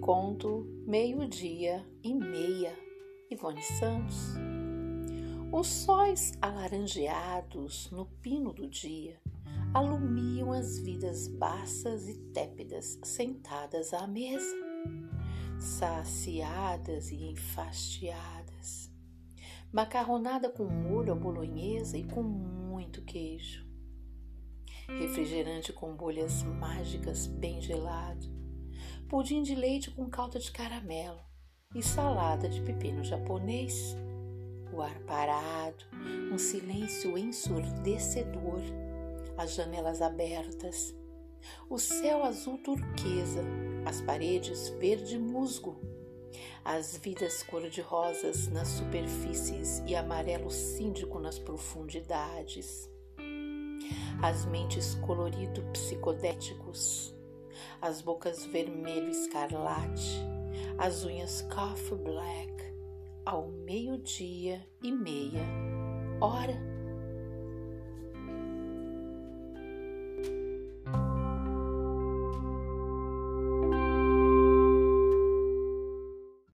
conto Meio-Dia e Meia, Ivone Santos. Os sóis alaranjeados no pino do dia alumiam as vidas baças e tépidas sentadas à mesa, saciadas e enfastiadas, macarronada com molho à bolonhesa e com muito queijo, refrigerante com bolhas mágicas bem gelado, pudim de leite com calda de caramelo e salada de pepino japonês. O ar parado, um silêncio ensurdecedor, as janelas abertas, o céu azul turquesa, as paredes verde musgo, as vidas cor-de-rosas nas superfícies e amarelo síndico nas profundidades, as mentes colorido psicodéticos, as bocas vermelho escarlate, as unhas coffee black, ao meio-dia e meia, hora